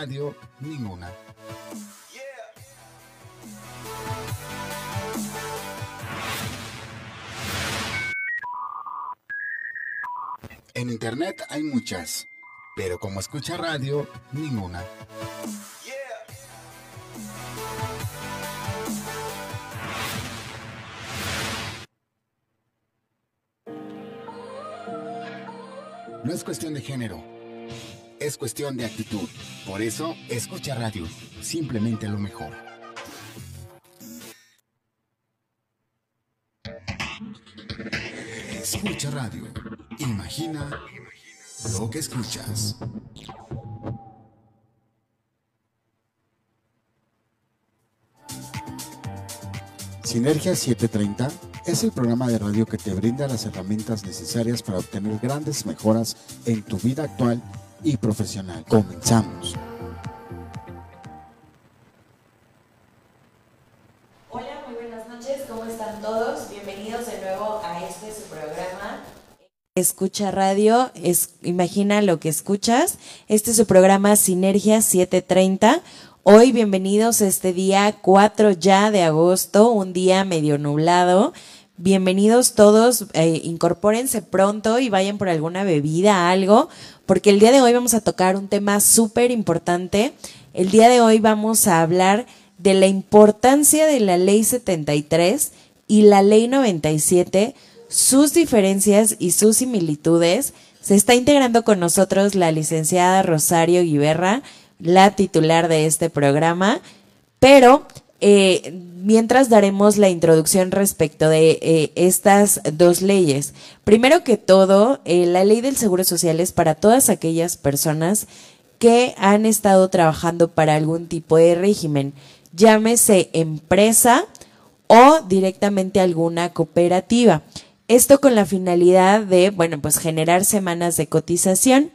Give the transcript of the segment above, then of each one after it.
radio, ninguna. En internet hay muchas, pero como escucha radio, ninguna. No es cuestión de género, es cuestión de actitud. Por eso, escucha radio, simplemente lo mejor. Escucha radio. Imagina lo que escuchas. Sinergia 730 es el programa de radio que te brinda las herramientas necesarias para obtener grandes mejoras en tu vida actual y profesional. Comenzamos. Hola, muy buenas noches, ¿cómo están todos? Bienvenidos de nuevo a este su programa. Escucha radio, es, imagina lo que escuchas. Este es su programa Sinergia 730. Hoy bienvenidos a este día 4 ya de agosto, un día medio nublado. Bienvenidos todos, eh, incorpórense pronto y vayan por alguna bebida, algo, porque el día de hoy vamos a tocar un tema súper importante. El día de hoy vamos a hablar de la importancia de la ley 73 y la ley 97, sus diferencias y sus similitudes. Se está integrando con nosotros la licenciada Rosario Guiberra, la titular de este programa, pero eh, mientras daremos la introducción respecto de eh, estas dos leyes. Primero que todo, eh, la ley del Seguro Social es para todas aquellas personas que han estado trabajando para algún tipo de régimen, llámese empresa o directamente alguna cooperativa. Esto con la finalidad de, bueno, pues generar semanas de cotización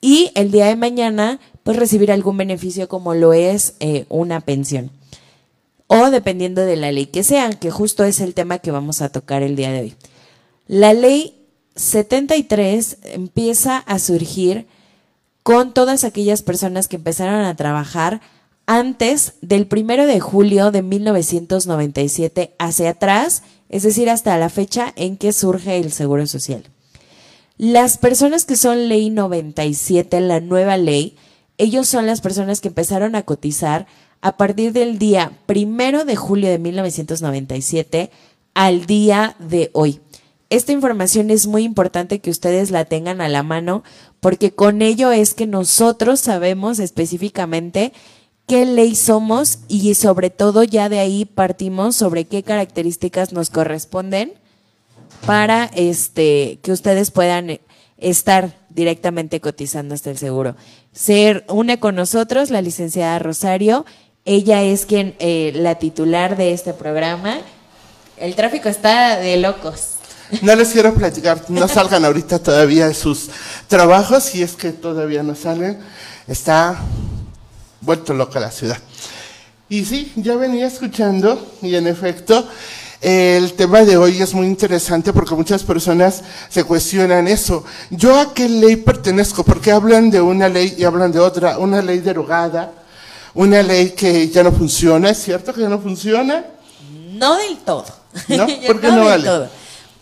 y el día de mañana, pues recibir algún beneficio como lo es una pensión o dependiendo de la ley que sean, que justo es el tema que vamos a tocar el día de hoy. La ley 73 empieza a surgir con todas aquellas personas que empezaron a trabajar antes del primero de julio de 1997 hacia atrás, es decir, hasta la fecha en que surge el Seguro Social. Las personas que son ley 97, la nueva ley, ellos son las personas que empezaron a cotizar a partir del día primero de julio de 1997 al día de hoy. Esta información es muy importante que ustedes la tengan a la mano porque con ello es que nosotros sabemos específicamente qué ley somos y sobre todo ya de ahí partimos sobre qué características nos corresponden para este que ustedes puedan estar directamente cotizando hasta el seguro. Ser une con nosotros la licenciada Rosario ella es quien, eh, la titular de este programa. El tráfico está de locos. No les quiero platicar, no salgan ahorita todavía de sus trabajos, si es que todavía no salen. Está vuelto loca la ciudad. Y sí, ya venía escuchando y en efecto, el tema de hoy es muy interesante porque muchas personas se cuestionan eso. ¿Yo a qué ley pertenezco? Porque hablan de una ley y hablan de otra, una ley derogada una ley que ya no funciona, ¿es cierto que ya no funciona? No del todo. ¿No? ¿Por qué no, vale? Todo.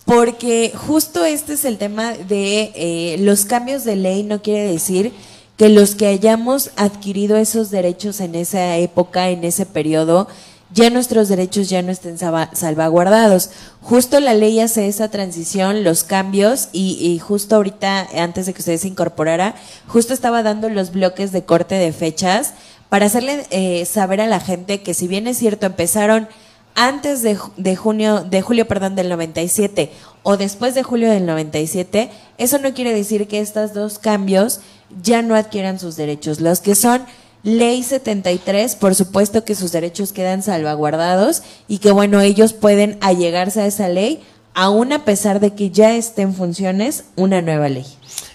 Porque justo este es el tema de eh, los cambios de ley, no quiere decir que los que hayamos adquirido esos derechos en esa época, en ese periodo, ya nuestros derechos ya no estén salvaguardados. Justo la ley hace esa transición, los cambios, y, y, justo ahorita, antes de que ustedes se incorporara, justo estaba dando los bloques de corte de fechas para hacerle eh, saber a la gente que si bien es cierto empezaron antes de, de, junio, de julio, perdón, del 97 o después de julio del 97, eso no quiere decir que estos dos cambios ya no adquieran sus derechos. Los que son ley 73, por supuesto que sus derechos quedan salvaguardados y que bueno, ellos pueden allegarse a esa ley aún a pesar de que ya esté en funciones una nueva ley.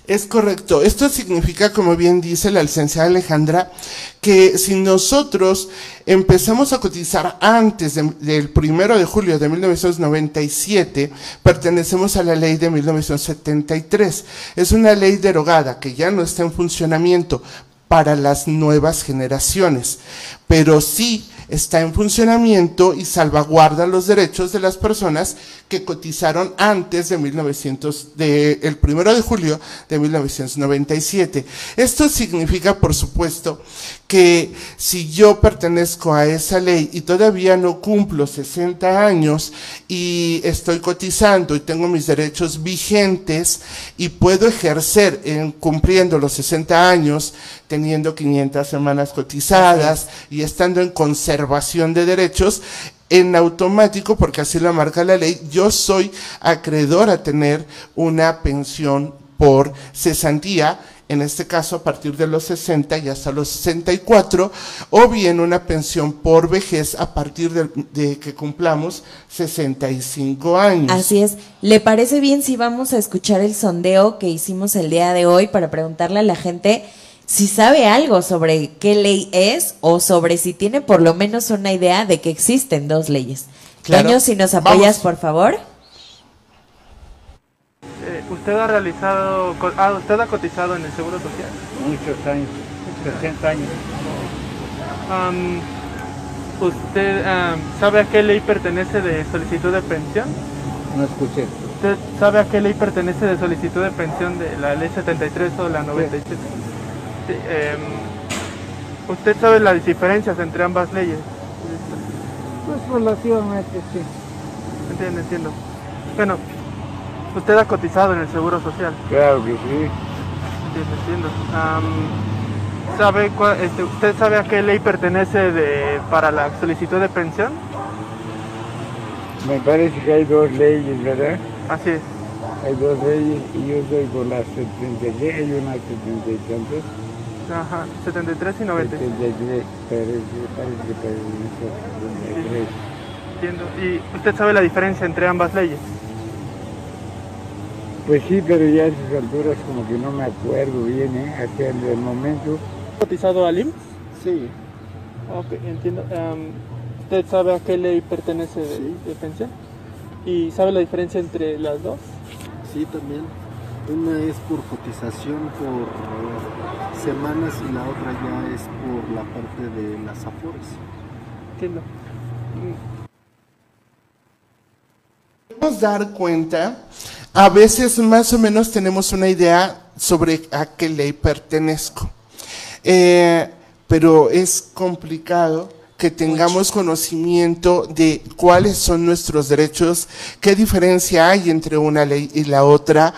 Es correcto. Esto significa, como bien dice la licenciada Alejandra, que si nosotros empezamos a cotizar antes del primero de julio de 1997, pertenecemos a la ley de 1973. Es una ley derogada que ya no está en funcionamiento. para las nuevas generaciones, pero sí está en funcionamiento y salvaguarda los derechos de las personas que cotizaron antes de 1900, de, el primero de julio de 1997. Esto significa, por supuesto, que si yo pertenezco a esa ley y todavía no cumplo 60 años y estoy cotizando y tengo mis derechos vigentes y puedo ejercer en cumpliendo los 60 años, teniendo 500 semanas cotizadas y estando en conservación de derechos, en automático, porque así lo marca la ley, yo soy acreedor a tener una pensión por cesantía en este caso a partir de los 60 y hasta los 64, o bien una pensión por vejez a partir de, que cumplamos 65 años. Así es. ¿Le parece bien si vamos a escuchar el sondeo que hicimos el día de hoy para preguntarle a la gente si sabe algo sobre qué ley es o sobre si tiene por lo menos una idea de que existen dos leyes? Claro. si nos apoyas, por favor. ¿Usted ha realizado, ah, usted ha cotizado en el Seguro Social? Muchos años, 60 años. ¿Usted sabe a qué ley pertenece de solicitud de pensión? No escuché. ¿Usted sabe a qué ley pertenece de solicitud de pensión de la ley 73 o la 97? Sí. Em, ¿Usted sabe las diferencias entre ambas leyes? Pues relativamente sí. Entiendo, entiendo. Bueno, ¿Usted ha cotizado en el Seguro Social? Claro que sí. Entiendo, entiendo. ¿sabe este, ¿Usted sabe a qué ley pertenece de, para la solicitud de pensión? Me parece que hay dos leyes, ¿verdad? Así es. Hay dos leyes y yo soy con la 73, hay una 70 y tantos. Ajá, 73 y 90. 73, parece, parece que 73. Entiendo. ¿Y usted sabe la diferencia entre ambas leyes? Pues sí, pero ya a esas alturas como que no me acuerdo bien, ¿eh? Hacia el momento. ¿Cotizado al IMSS? Sí. Ok, entiendo. ¿Usted sabe a qué ley pertenece de, pensión? ¿Y sabe la diferencia entre las dos? Sí, también. Una es por cotización por semanas y la otra ya es por la parte de las afores. Entiendo. Podemos dar cuenta a veces más o menos tenemos una idea sobre a qué ley pertenezco. Eh, pero es complicado que tengamos conocimiento de cuáles son nuestros derechos, qué diferencia hay entre una ley y la otra,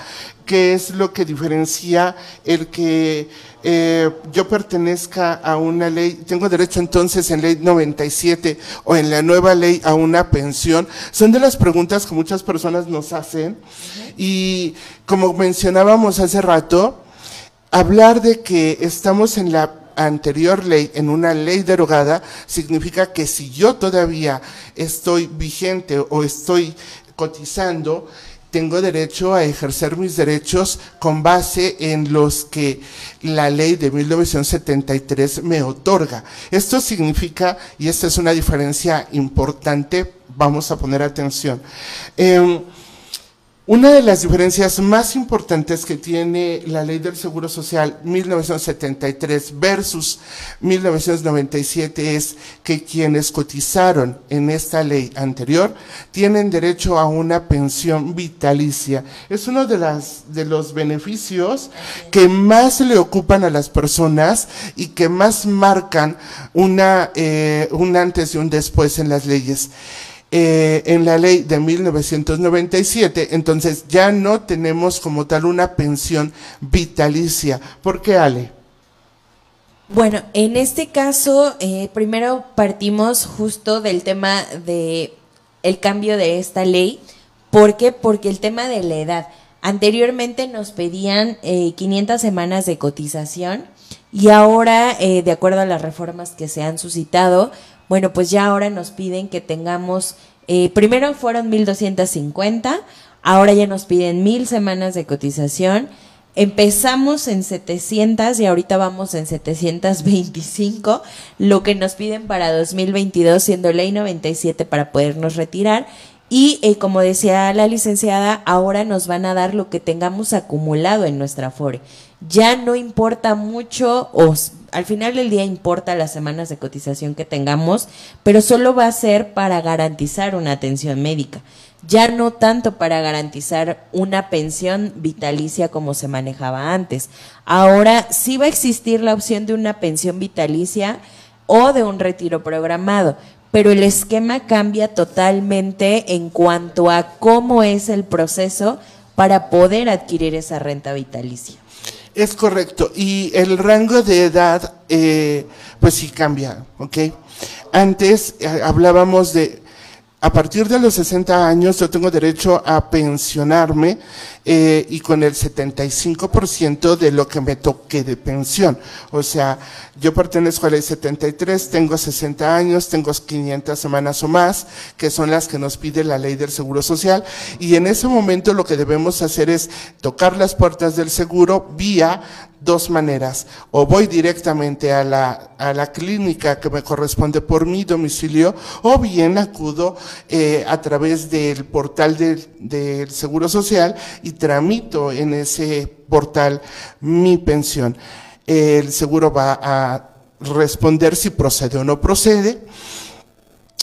qué es lo que diferencia el que eh, yo pertenezca a una ley, tengo derecho entonces en ley 97 o en la nueva ley a una pensión, son de las preguntas que muchas personas nos hacen. Y como mencionábamos hace rato, hablar de que estamos en la anterior ley, en una ley derogada, significa que si yo todavía estoy vigente o estoy cotizando, tengo derecho a ejercer mis derechos con base en los que la ley de 1973 me otorga. Esto significa, y esta es una diferencia importante, vamos a poner atención. Em, una de las diferencias más importantes que tiene la ley del Seguro Social 1973 versus 1997 es que quienes cotizaron en esta ley anterior tienen derecho a una pensión vitalicia. Es uno de, las, de los beneficios que más le ocupan a las personas y que más marcan una, eh, un antes y un después en las leyes. Eh, en la ley de 1997, entonces ya no tenemos como tal una pensión vitalicia. ¿Por qué, Ale? Bueno, en este caso, eh, primero partimos justo del tema de el cambio de esta ley. ¿Por qué? Porque el tema de la edad. Anteriormente nos pedían 500 eh, semanas de cotización y ahora, de acuerdo a las reformas que se han suscitado, bueno, pues ya ahora nos piden que tengamos, eh, primero fueron 1250, ahora ya nos piden mil semanas de cotización. Empezamos en 700 y ahorita vamos en 725, lo que nos piden para 2022 siendo ley 97 para podernos retirar. Y eh, como decía la licenciada, ahora nos van a dar lo que tengamos acumulado en nuestra FORE. Ya no importa mucho o al final del día importa las semanas de cotización que tengamos, pero solo va a ser para garantizar una atención médica, ya no tanto para garantizar una pensión vitalicia como se manejaba antes. Ahora sí va a existir la opción de una pensión vitalicia o de un retiro programado, pero el esquema cambia totalmente en cuanto a cómo es el proceso para poder adquirir esa renta vitalicia. Es correcto. Y el rango de edad, eh, pues sí cambia, ¿ok? Antes eh, hablábamos de, a partir de los 60 años yo tengo derecho a pensionarme eh, y con el 75% de lo que me toque de pensión. O sea, yo pertenezco a la ley 73, tengo 60 años, tengo 500 semanas o más, que son las que nos pide la ley del Seguro Social, y en ese momento lo que debemos hacer es tocar las puertas del seguro vía dos maneras. O voy directamente a la, a la clínica que me corresponde por mi domicilio, o bien acudo eh, a través del portal del, del Seguro Social y tramito en ese portal mi pensión. El seguro va a responder si procede o no procede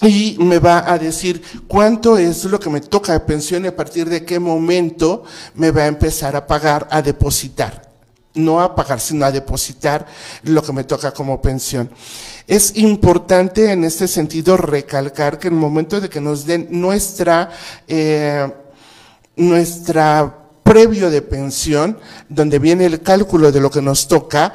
y me va a decir cuánto es lo que me toca de pensión y a partir de qué momento me va a empezar a pagar, a depositar. No a pagar, sino a depositar lo que me toca como pensión. Es importante en este sentido recalcar que en el momento de que nos den nuestra, eh, nuestra previo de pensión, donde viene el cálculo de lo que nos toca,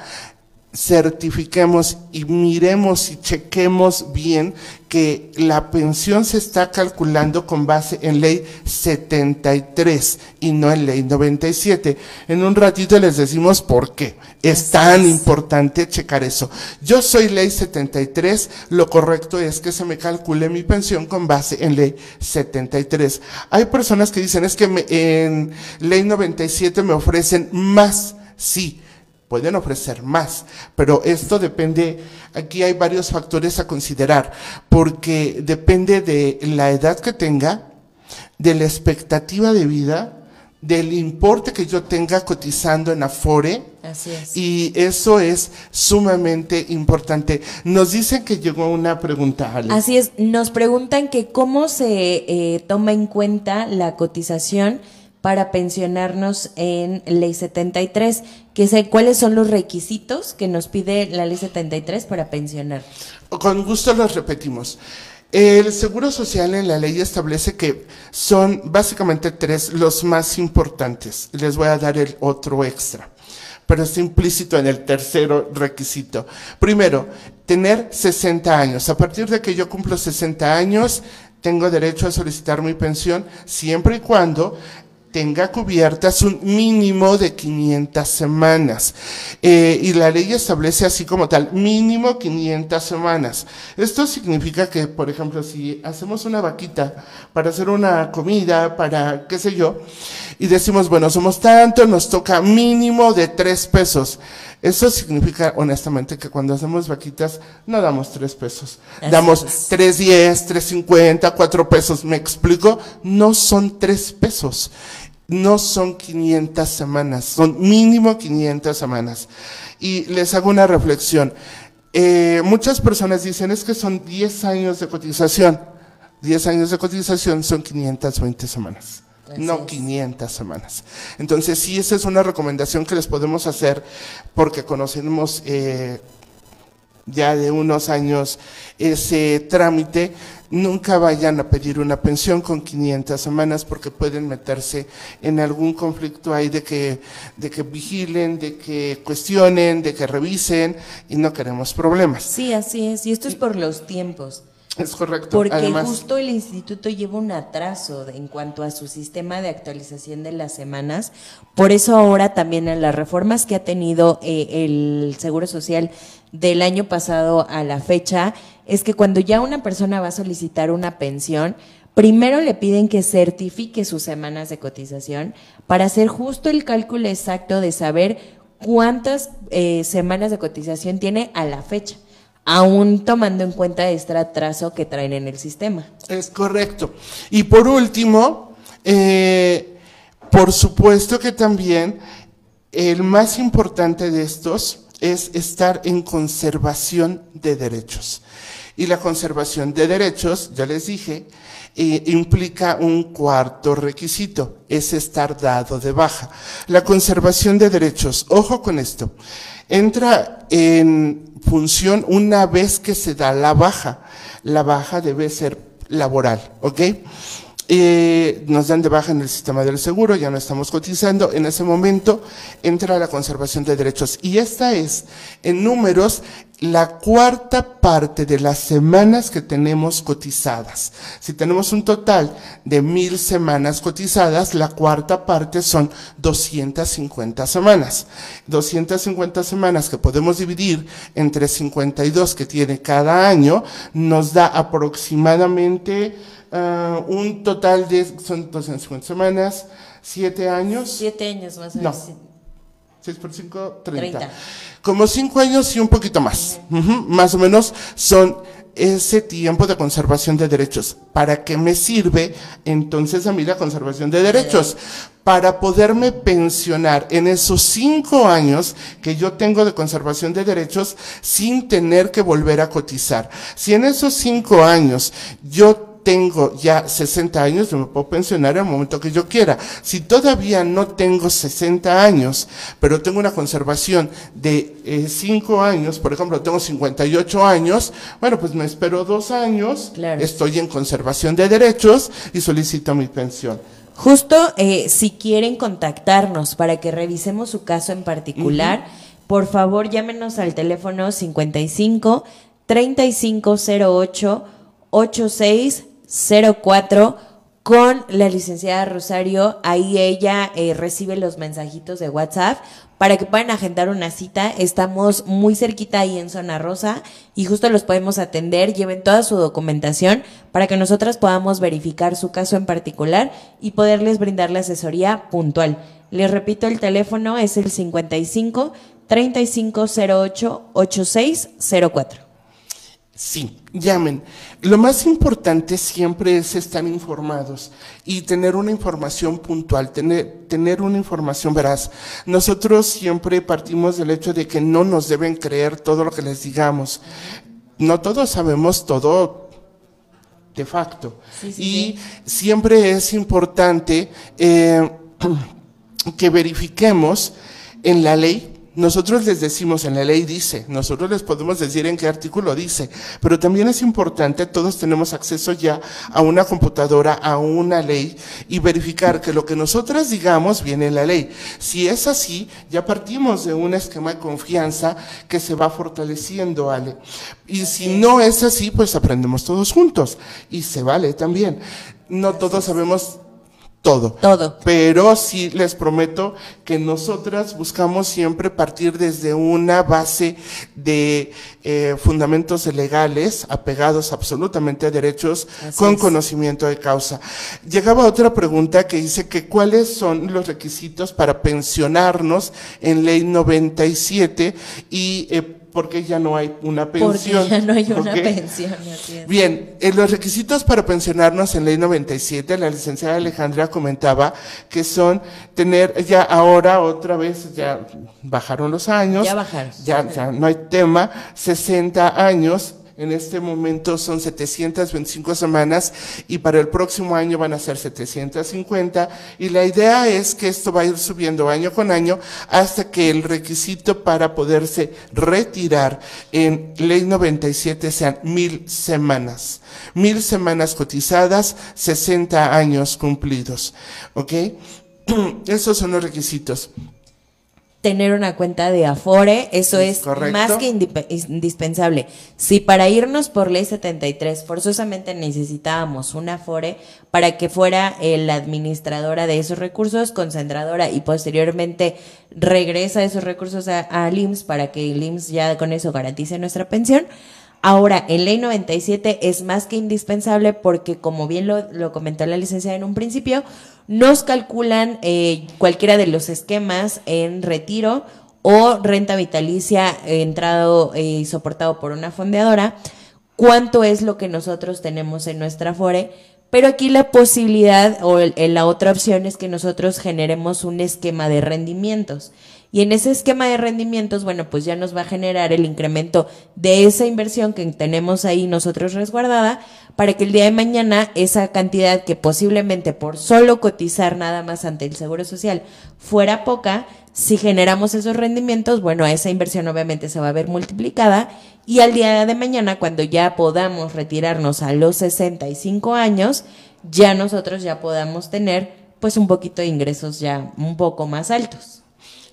certifiquemos y miremos y chequemos bien que la pensión se está calculando con base en ley 73 y no en ley 97. En un ratito les decimos por qué. Es tan importante checar eso. Yo soy ley 73, lo correcto es que se me calcule mi pensión con base en ley 73. Hay personas que dicen es que me, en ley 97 me ofrecen más. Sí, pueden ofrecer más, pero esto depende, aquí hay varios factores a considerar, porque depende de la edad que tenga, de la expectativa de vida, del importe que yo tenga cotizando en Afore. Así es. Y eso es sumamente importante. Nos dicen que llegó una pregunta, Ale. Así es, nos preguntan que cómo se eh, toma en cuenta la cotización para pensionarnos en Ley 73, que sé cuáles son los requisitos que nos pide la Ley 73 para pensionar. Con gusto los repetimos. El Seguro Social en la ley establece que son básicamente tres los más importantes. Les voy a dar el otro extra, pero está implícito en el tercero requisito. Primero, tener 60 años. A partir de que yo cumplo 60 años, tengo derecho a solicitar mi pensión siempre y cuando tenga cubiertas un mínimo de 500 semanas. Eh, y la ley establece así como tal, mínimo 500 semanas. Esto significa que, por ejemplo, si hacemos una vaquita para hacer una comida, para qué sé yo, y decimos, bueno, somos tanto, nos toca mínimo de 3 pesos. Eso significa, honestamente, que cuando hacemos vaquitas no damos 3 pesos. Así damos es. 3.10, 3.50, 4 pesos. ¿Me explico? No son 3 pesos no son 500 semanas, son mínimo 500 semanas. Y les hago una reflexión. Eh, muchas personas dicen es que son 10 años de cotización. 10 años de cotización son 520 semanas. Así no es. 500 semanas. Entonces, sí, esa es una recomendación que les podemos hacer porque conocemos eh, ya de unos años ese trámite, nunca vayan a pedir una pensión con 500 semanas porque pueden meterse en algún conflicto ahí de que, de que vigilen, de que cuestionen, de que revisen y no queremos problemas. Sí, así es. Y esto es por los tiempos. Es correcto. Porque Además, justo el instituto lleva un atraso de- en cuanto a su sistema de actualización de las semanas. Por eso ahora también en las reformas que ha tenido eh, el Seguro Social del año pasado a la fecha, es que cuando ya una persona va a solicitar una pensión, primero le piden que certifique sus semanas de cotización para hacer justo el cálculo exacto de saber cuántas eh, semanas de cotización tiene a la fecha aún tomando en cuenta este atraso que traen en el sistema. Es correcto. Y por último, eh, por supuesto que también el más importante de estos es estar en conservación de derechos. Y la conservación de derechos, ya les dije, eh, implica un cuarto requisito, es estar dado de baja. La conservación de derechos, ojo con esto, entra en función una vez que se da la baja. La baja debe ser laboral, ¿ok? Eh, nos dan de baja en el sistema del seguro, ya no estamos cotizando, en ese momento entra la conservación de derechos. Y esta es, en números, la cuarta parte de las semanas que tenemos cotizadas. Si tenemos un total de mil semanas cotizadas, la cuarta parte son 250 semanas. 250 semanas que podemos dividir entre 52 que tiene cada año, nos da aproximadamente uh, un total de, son 250 semanas, 7 años. 7 años más o menos. No. 6 por 5, 30. 30. Como 5 años y un poquito más. Uh -huh. Más o menos son ese tiempo de conservación de derechos. ¿Para qué me sirve entonces a mí la conservación de derechos? Para poderme pensionar en esos cinco años que yo tengo de conservación de derechos sin tener que volver a cotizar. Si en esos cinco años yo tengo ya 60 años, yo me puedo pensionar en el momento que yo quiera. Si todavía no tengo 60 años, pero tengo una conservación de 5 años, por ejemplo, tengo 58 años, bueno, pues me espero dos años, claro. estoy en conservación de derechos y solicito mi pensión. Justo eh, si quieren contactarnos para que revisemos su caso en particular, uh -huh. por favor llámenos al teléfono 55 3508 86 04 con la licenciada Rosario. Ahí ella eh, recibe los mensajitos de WhatsApp para que puedan agendar una cita. Estamos muy cerquita ahí en Zona Rosa y justo los podemos atender. Lleven toda su documentación para que nosotras podamos verificar su caso en particular y poderles brindar la asesoría puntual. Les repito, el teléfono es el 55 3508 8604. Sí, llamen. Lo más importante siempre es estar informados y tener una información puntual, tener, tener una información veraz. Nosotros siempre partimos del hecho de que no nos deben creer todo lo que les digamos. No todos sabemos todo de facto. Sí, sí, y sí. siempre es importante eh, que verifiquemos en la ley nosotros les decimos en la ley dice, nosotros les podemos decir en qué artículo dice, pero también es importante, todos tenemos acceso ya a una computadora, a una ley y verificar que lo que nosotras digamos viene en la ley. Si es así, ya partimos de un esquema de confianza que se va fortaleciendo, Ale. Y si no es así, pues aprendemos todos juntos y se vale también. No todos sabemos todo. Todo. Pero sí les prometo que nosotras buscamos siempre partir desde una base de eh, fundamentos legales apegados absolutamente a derechos Así con es. conocimiento de causa. Llegaba otra pregunta que dice que cuáles son los requisitos para pensionarnos en ley 97 y eh, porque ya no hay una pensión. Porque ya no hay una ¿okay? pensión. Así es. Bien, en los requisitos para pensionarnos en ley 97, la licenciada Alejandra comentaba que son tener ya ahora otra vez, ya bajaron los años. Ya bajaron. Ya, ya no hay tema, 60 años en este momento son 725 semanas y para el próximo año van a ser 750 y la idea es que esto va a ir subiendo año con año hasta que el requisito para poderse retirar en ley 97 sean mil semanas. Mil semanas cotizadas, 60 años cumplidos. ¿Ok? Esos son los requisitos tener una cuenta de Afore, eso es Correcto. más que indispensable. Si para irnos por ley 73 forzosamente necesitábamos una Afore para que fuera eh, la administradora de esos recursos, concentradora y posteriormente regresa esos recursos al IMSS para que el IMSS ya con eso garantice nuestra pensión, Ahora, en ley 97 es más que indispensable porque, como bien lo, lo comentó la licenciada en un principio, nos calculan eh, cualquiera de los esquemas en retiro o renta vitalicia entrado y eh, soportado por una fondeadora, cuánto es lo que nosotros tenemos en nuestra FORE, pero aquí la posibilidad o la otra opción es que nosotros generemos un esquema de rendimientos Y en ese esquema de rendimientos, bueno, pues ya nos va a generar el incremento de esa inversión que tenemos ahí nosotros resguardada para que el día de mañana esa cantidad que posiblemente por solo cotizar nada más ante el Seguro Social fuera poca, si generamos esos rendimientos, bueno, esa inversión obviamente se va a ver multiplicada y al día de mañana, cuando ya podamos retirarnos a los 65 años, ya nosotros ya podamos tener pues un poquito de ingresos ya un poco más altos.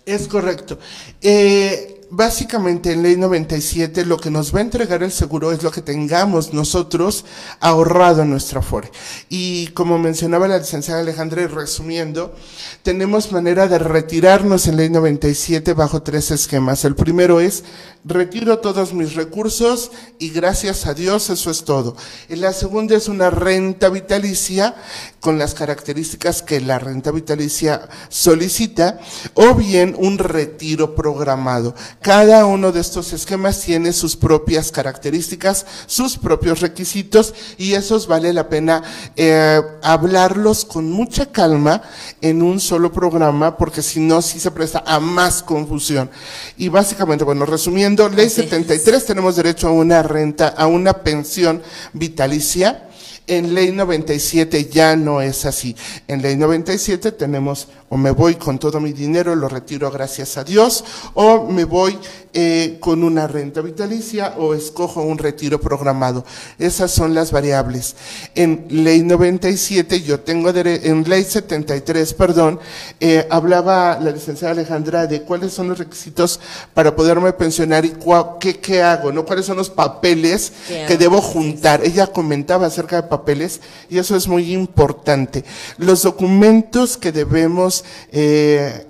Es correcto. Eh, básicamente en ley 97 lo que nos va a entregar el seguro es lo que tengamos nosotros ahorrado en nuestra FORE. Y como mencionaba la licenciada Alejandra, y resumiendo, tenemos manera de retirarnos en ley 97 bajo tres esquemas. El primero es retiro todos mis recursos y gracias a Dios eso es todo. Y la segunda es una renta vitalicia con las características que la renta vitalicia solicita o bien un retiro programado cada uno de estos esquemas tiene sus propias características, sus propios requisitos y esos vale la pena eh, hablarlos con mucha calma en un solo programa porque si no, sí se presta a más confusión. Y básicamente, bueno, resumiendo, ley 73 tenemos derecho a una renta, a una pensión vitalicia. En ley 97 ya no es así. En ley 97 tenemos o me voy con todo mi dinero, lo retiro gracias a Dios, o me voy eh, con una renta vitalicia o escojo un retiro programado. Esas son las variables. En ley 97, yo tengo, en ley 73, perdón, eh, hablaba la licenciada Alejandra de cuáles son los requisitos para poderme pensionar y qué, qué hago, ¿no? ¿Cuáles son los papeles que debo juntar? Ella comentaba acerca de papeles y eso es muy importante. Los documentos que debemos eh,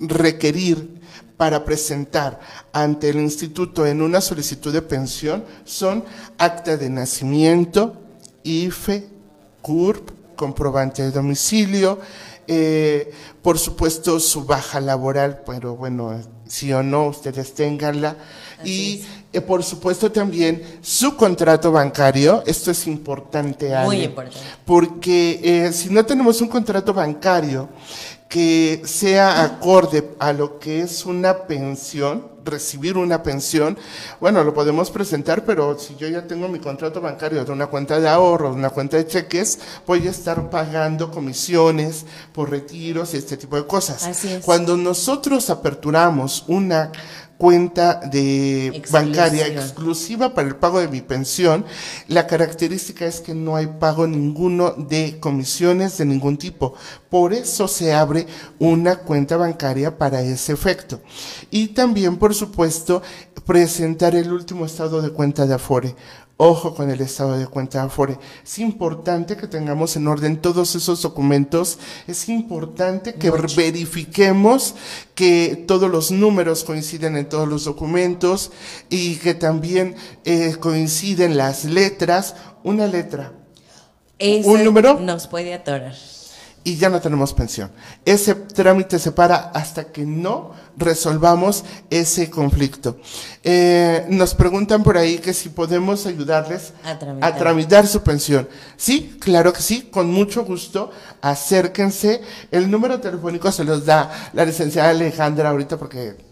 requerir para presentar ante el instituto en una solicitud de pensión son acta de nacimiento, IFE, CURP, comprobante de domicilio, eh, por supuesto su baja laboral, pero bueno, si o no, ustedes tenganla. y eh, por supuesto también su contrato bancario, esto es importante, Muy importante. Porque si no tenemos un contrato bancario, que sea acorde a lo que es una pensión, recibir una pensión, bueno, lo podemos presentar, pero si yo ya tengo mi contrato bancario de una cuenta de ahorro, de una cuenta de cheques, voy a estar pagando comisiones por retiros y este tipo de cosas. Así es. Cuando nosotros aperturamos una cuenta de bancaria exclusiva para el pago de mi pensión, la característica es que no hay pago ninguno de comisiones de ningún tipo. Por eso se abre una cuenta bancaria para ese efecto. Y también, por supuesto, presentar el último estado de cuenta de Afore. Ojo con el estado de cuenta Afore. Es importante que tengamos en orden todos esos documentos. Es importante que verifiquemos que todos los números coinciden en todos los documentos y que también eh, coinciden las letras. Una letra. un número. Nos puede atorar y ya no tenemos pensión. Ese trámite se para hasta que no resolvamos ese conflicto. Eh, nos preguntan por ahí que si podemos ayudarles a tramitar. su pensión. Sí, claro que sí, con mucho gusto. Acérquense. El número telefónico se los da la licenciada Alejandra ahorita porque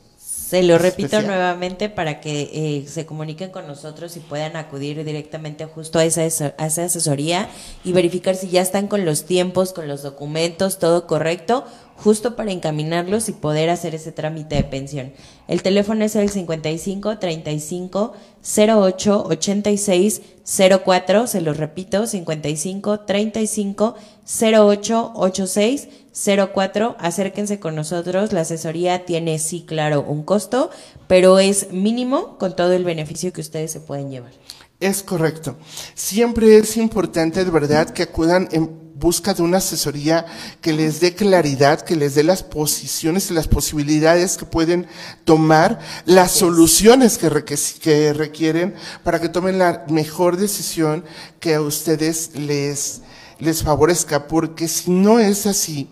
se lo repito nuevamente para que eh, se comuniquen con nosotros y puedan acudir directamente justo a esa, a esa asesoría y verificar si ya están con los tiempos, con los documentos, todo correcto, justo para encaminarlos y poder hacer ese trámite de pensión. El teléfono es el 55 35 08 86 04, se los repito, 55 35 08 86 04, acérquense con nosotros, la asesoría tiene sí, claro, un costo, pero es mínimo con todo el beneficio que ustedes se pueden llevar. Es correcto. Siempre es importante de verdad que acudan en busca de una asesoría que les dé claridad, que les dé las posiciones y las posibilidades que pueden tomar, las soluciones que, que requieren para que tomen la mejor decisión que a ustedes les, les favorezca, porque si no es así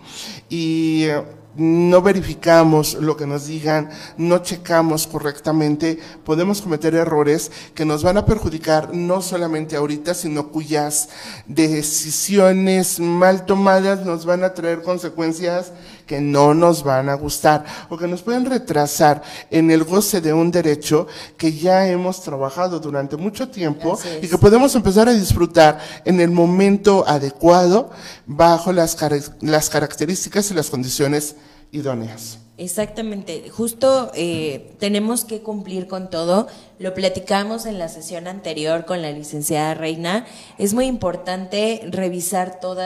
y eh, no verificamos lo que nos digan, no checamos correctamente, podemos cometer errores que nos van a perjudicar no solamente ahorita, sino cuyas decisiones mal tomadas nos van a traer consecuencias que no nos van a gustar o que nos pueden retrasar en el goce de un derecho que ya hemos trabajado durante mucho tiempo y que podemos empezar a disfrutar en el momento adecuado bajo las, las características y las condiciones idóneas. Exactamente, justo eh, tenemos que cumplir con todo. Lo platicamos en la sesión anterior con la licenciada Reina. Es muy importante revisar todo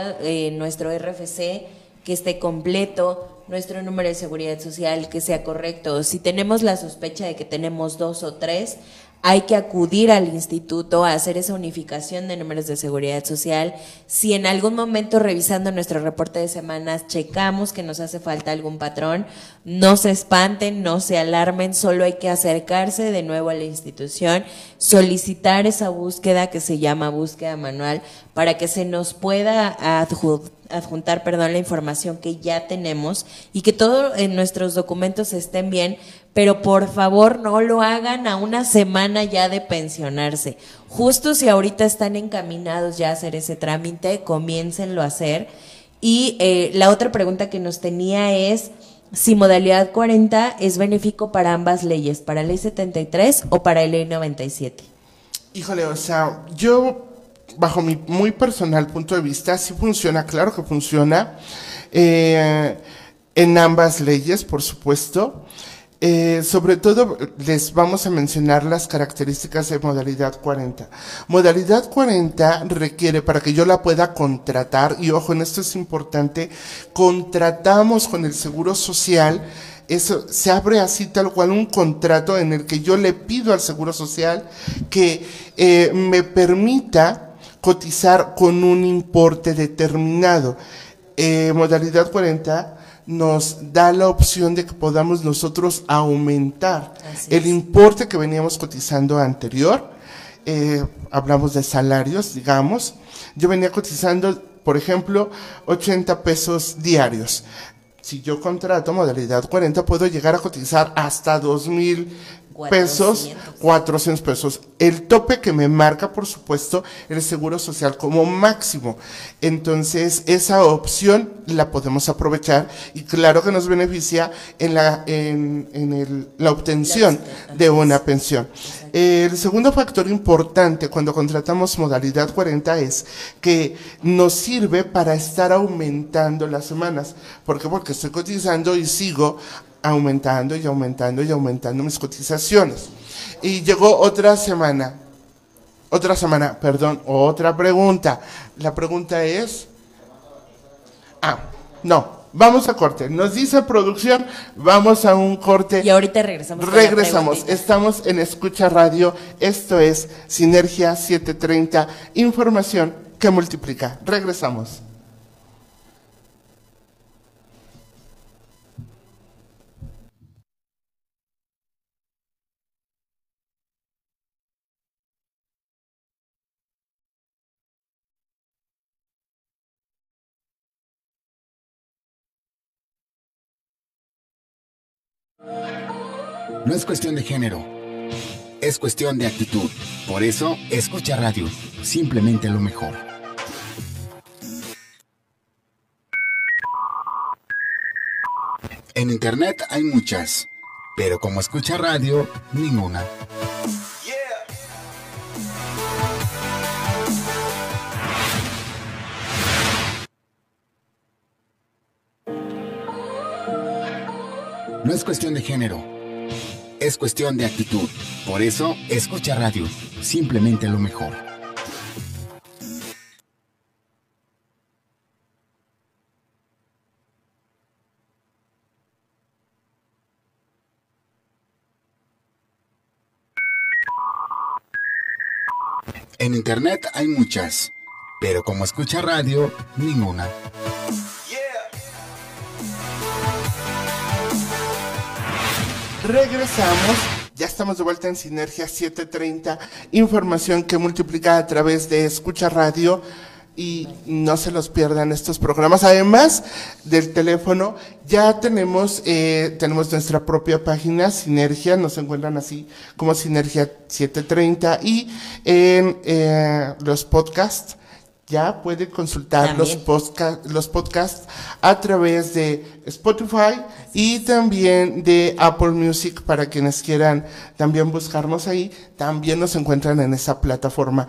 nuestro RFC, que esté completo, nuestro número de seguridad social, que sea correcto. Si tenemos la sospecha de que tenemos dos o tres, hay que acudir al instituto a hacer esa unificación de números de seguridad social. Si en algún momento revisando nuestro reporte de semanas checamos que nos hace falta algún patrón, no se espanten, no se alarmen, solo hay que acercarse de nuevo a la institución, solicitar esa búsqueda que se llama búsqueda manual para que se nos pueda adju- adjuntar, perdón, la información que ya tenemos y que todos nuestros documentos estén bien, pero por favor no lo hagan a una semana ya de pensionarse. Justo si ahorita están encaminados ya a hacer ese trámite, comiéncenlo a hacer. Y eh, la otra pregunta que nos tenía es si modalidad 40 es benéfico para ambas leyes, para ley 73 o para ley 97. Híjole, o sea, yo, bajo mi muy personal punto de vista, sí funciona, claro que funciona, eh, en ambas leyes, por supuesto. Eh, sobre todo, les vamos a mencionar las características de modalidad 40. Modalidad 40 requiere, para que yo la pueda contratar, y ojo, en esto es importante, contratamos con el Seguro Social, eso se abre así tal cual un contrato en el que yo le pido al Seguro Social que eh, me permita cotizar con un importe determinado. Eh, modalidad 40 nos da la opción de que podamos nosotros aumentar el importe que veníamos cotizando anterior. Eh, hablamos de salarios, digamos. Yo venía cotizando, por ejemplo, 80 pesos diarios. Si yo contrato modalidad 40, puedo llegar a cotizar hasta 2,000 pesos, 400. 400 pesos. El tope que me marca, por supuesto, el Seguro Social como máximo. Entonces, esa opción la podemos aprovechar y claro que nos beneficia en la, en, en el- la obtención de una pensión. El segundo factor importante cuando contratamos modalidad 40 es que nos sirve para estar aumentando las semanas. ¿Por qué? Porque estoy cotizando y sigo aumentando y aumentando y aumentando mis cotizaciones. Y llegó otra semana, otra semana, perdón, otra pregunta. La pregunta es, ah, no, vamos a corte. Nos dice producción, vamos a un corte. Y ahorita regresamos. Regresamos, estamos en Escucha Radio, esto es Sinergia 730, información que multiplica. Regresamos. No es cuestión de género, es cuestión de actitud. Por eso, escucha radio, simplemente lo mejor. En internet hay muchas, pero como escucha radio, ninguna. No es cuestión de género, es cuestión de actitud. Por eso, escucha radio, simplemente lo mejor. En internet hay muchas, pero como escucha radio, ninguna. Regresamos, ya estamos de vuelta en Sinergia 730, información que multiplica a través de Escucha Radio. Y no se los pierdan estos programas. Además del teléfono, ya tenemos, eh, tenemos nuestra propia página, Sinergia, nos encuentran así como Sinergia 730 y en eh, los podcasts ya puede consultar los podcasts a través de Spotify y también de Apple Music para quienes quieran también buscarnos ahí. También nos encuentran en esa plataforma.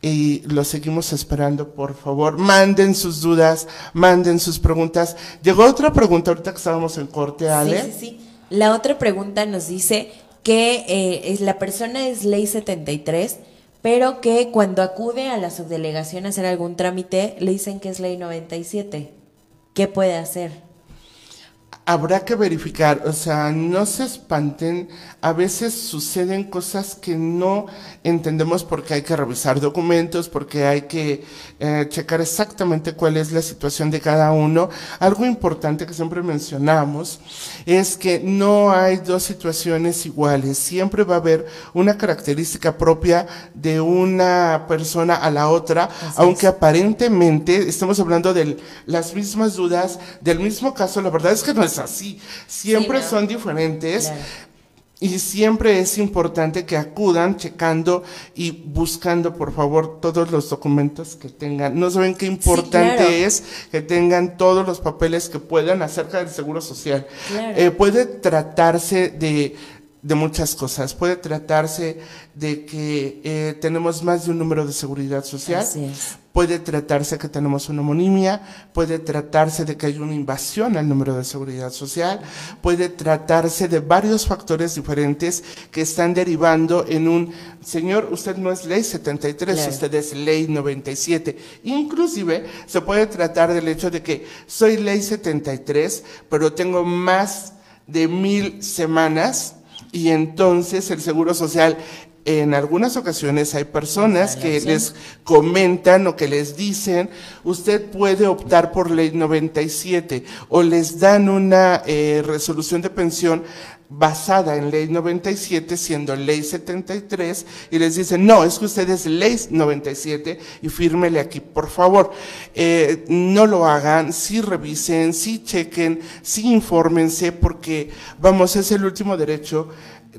Y los seguimos esperando, por favor. Manden sus dudas, manden sus preguntas. Llegó otra pregunta ahorita que estábamos en corte, Ale. Sí, sí, sí. La otra pregunta nos dice que eh, es, la persona es ley 73, pero que cuando acude a la subdelegación a hacer algún trámite, le dicen que es ley 97. ¿Qué puede hacer? Habrá que verificar, o sea, no se espanten, a veces suceden cosas que no entendemos porque hay que revisar documentos, porque hay que eh, checar exactamente cuál es la situación de cada uno. Algo importante que siempre mencionamos es que no hay dos situaciones iguales, siempre va a haber una característica propia de una persona a la otra, aunque aparentemente estamos hablando de las mismas dudas, del mismo caso, la verdad es que no es así, siempre Sí, ¿no? son diferentes. Claro. Y siempre es importante que acudan checando y buscando, por favor, todos los documentos que tengan. No saben qué importante claro. es que tengan todos los papeles que puedan acerca del seguro social. Claro. Eh, puede tratarse de, de muchas cosas. Puede tratarse de que eh, tenemos más de un número de seguridad social. Puede tratarse que tenemos una homonimia, puede tratarse de que hay una invasión al número de seguridad social, puede tratarse de varios factores diferentes que están derivando en un, señor, usted no es ley 73, Claro. usted es ley 97. Inclusive se puede tratar del hecho de que soy ley 73, pero tengo más de mil semanas y entonces el Seguro Social en algunas ocasiones hay personas que les comentan o que les dicen, usted puede optar por ley 97 o les dan una eh, resolución de pensión basada en ley 97 siendo ley 73 y les dicen, no, es que usted es ley 97 y fírmele aquí, por favor. Eh, no lo hagan, sí revisen, sí chequen, sí infórmense porque, vamos, es el último derecho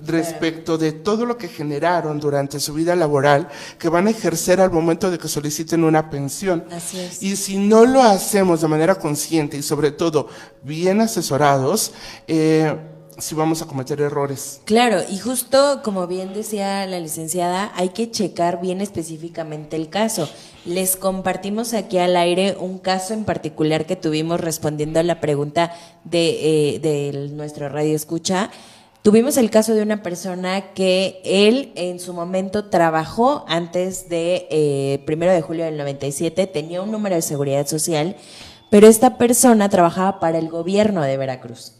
respecto de todo lo que generaron durante su vida laboral que van a ejercer al momento de que soliciten una pensión. Así es. Y si no lo hacemos de manera consciente y sobre todo bien asesorados, eh, sí vamos a cometer errores. Claro, y justo como bien decía la licenciada, hay que checar bien específicamente el caso. Les compartimos aquí al aire un caso en particular que tuvimos respondiendo a la pregunta de, eh, nuestro radio escucha. Tuvimos el caso de una persona que él en su momento trabajó antes de eh, primero de julio del 97, tenía un número de seguridad social, pero esta persona trabajaba para el gobierno de Veracruz.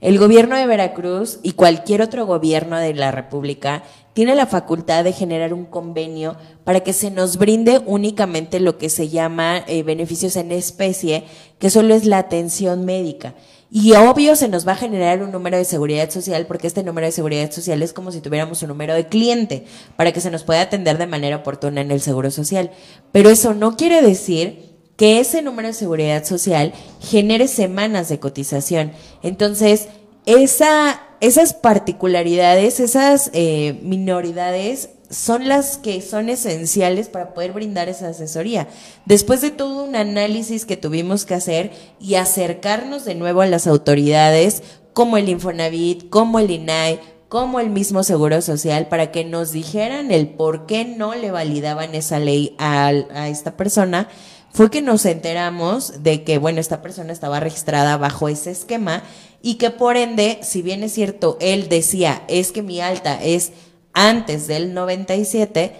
El gobierno de Veracruz y cualquier otro gobierno de la República tiene la facultad de generar un convenio para que se nos brinde únicamente lo que se llama eh, beneficios en especie, que solo es la atención médica. Y obvio se nos va a generar un número de seguridad social porque este número de seguridad social es como si tuviéramos un número de cliente para que se nos pueda atender de manera oportuna en el seguro social. Pero eso no quiere decir que ese número de seguridad social genere semanas de cotización. Entonces, esa, esas particularidades, esas eh, minoridades son las que son esenciales para poder brindar esa asesoría. Después de todo un análisis que tuvimos que hacer y acercarnos de nuevo a las autoridades, como el Infonavit, como el INAI, como el mismo Seguro Social, para que nos dijeran el por qué no le validaban esa ley a, a esta persona, fue que nos enteramos de que, bueno, esta persona estaba registrada bajo ese esquema y que por ende, si bien es cierto, él decía, es que mi alta es antes del 97,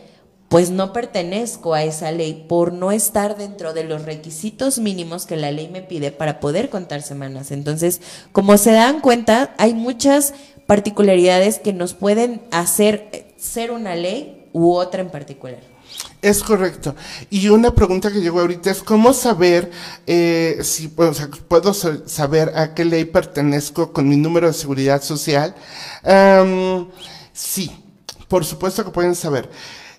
pues no pertenezco a esa ley por no estar dentro de los requisitos mínimos que la ley me pide para poder contar semanas. Entonces, como se dan cuenta, hay muchas particularidades que nos pueden hacer eh, ser una ley u otra en particular. Es correcto. Y una pregunta que llegó ahorita es cómo saber eh, si puedo sa- saber a qué ley pertenezco con mi número de seguridad social. Am, sí, por supuesto que pueden saber.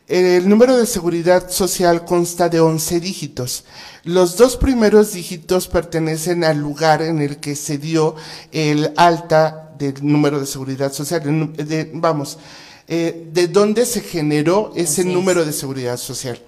El número de seguridad social consta de 11 dígitos. Los dos primeros dígitos pertenecen al lugar en el que se dio el alta del número de seguridad social. Vamos, eh, de dónde se generó ese Así es. número de seguridad social.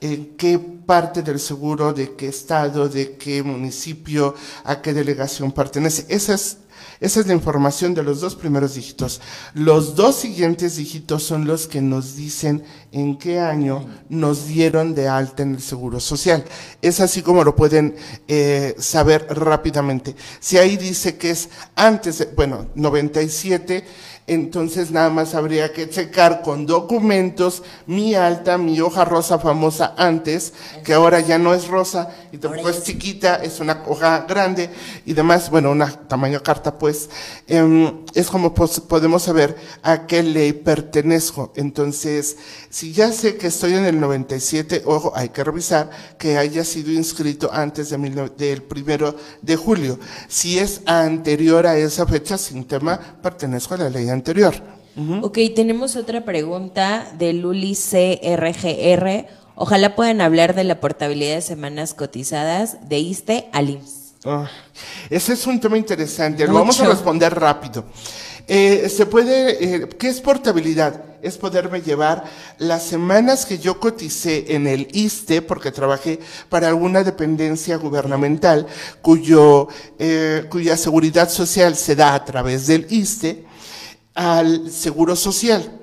En qué parte del seguro, de qué estado, de qué municipio, a qué delegación pertenece. Esa es, esa es la información de los dos primeros dígitos. Los dos siguientes dígitos son los que nos dicen en qué año nos dieron de alta en el seguro social. Es así como lo pueden eh, saber rápidamente. Si ahí dice que es antes, de, bueno, 97, entonces nada más habría que checar con documentos mi alta, mi hoja rosa famosa antes, que ahora ya no es rosa y tampoco es chiquita, es una hoja grande y demás, bueno, una tamaño carta pues, em, es como podemos saber a qué ley pertenezco. Entonces, si ya sé que estoy en el 97, ojo, hay que revisar que haya sido inscrito antes de mil del primero de julio. Si es anterior a esa fecha, sin tema, pertenezco a la ley anterior. Ok, tenemos otra pregunta de Luli CRGR. Ojalá puedan hablar de la portabilidad de semanas cotizadas de ISTE al IMSS. Ah, ese es un tema interesante. Lo vamos a responder rápido. Eh, se puede, eh, ¿qué es portabilidad? Es poderme llevar las semanas que yo coticé en el ISTE, porque trabajé para alguna dependencia gubernamental cuyo, eh, cuya seguridad social se da a través del ISTE, al seguro social